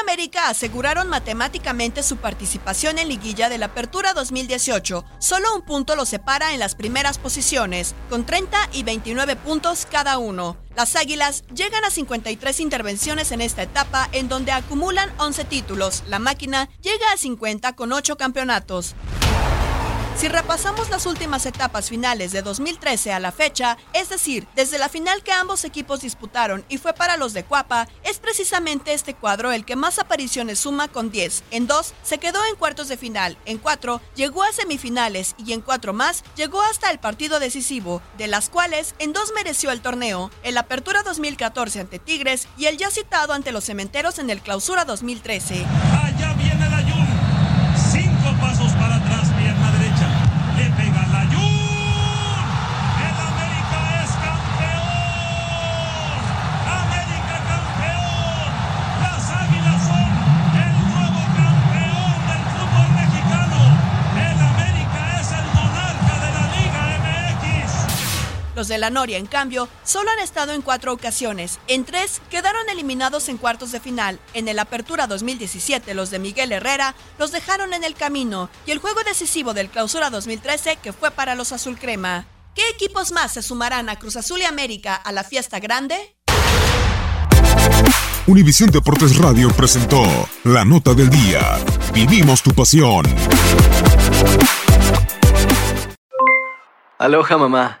América aseguraron matemáticamente su participación en liguilla de la Apertura 2018. Solo un punto los separa en las primeras posiciones, con 30 y 29 puntos cada uno. Las Águilas llegan a 53 intervenciones en esta etapa, en donde acumulan 11 títulos. La máquina llega a 50 con 8 campeonatos. Si repasamos las últimas etapas finales de 2013 a la fecha, es decir, desde la final que ambos equipos disputaron y fue para los de Cuapa, es precisamente este cuadro el que más apariciones suma con 10. En 2 se quedó en cuartos de final, en 4 llegó a semifinales y en 4 más llegó hasta el partido decisivo, de las cuales en 2 mereció el torneo, el Apertura 2014 ante Tigres y el ya citado ante los Cementeros en el Clausura 2013. Allá viene la Jun. Los de la Noria, en cambio, solo han estado en cuatro ocasiones. En tres quedaron eliminados en cuartos de final. En el Apertura 2017, los de Miguel Herrera los dejaron en el camino. Y el juego decisivo del Clausura 2013, que fue para los Azul Crema. ¿Qué equipos más se sumarán a Cruz Azul y América a la fiesta grande? Univisión Deportes Radio presentó La Nota del Día. Vivimos tu pasión. Aloha mamá,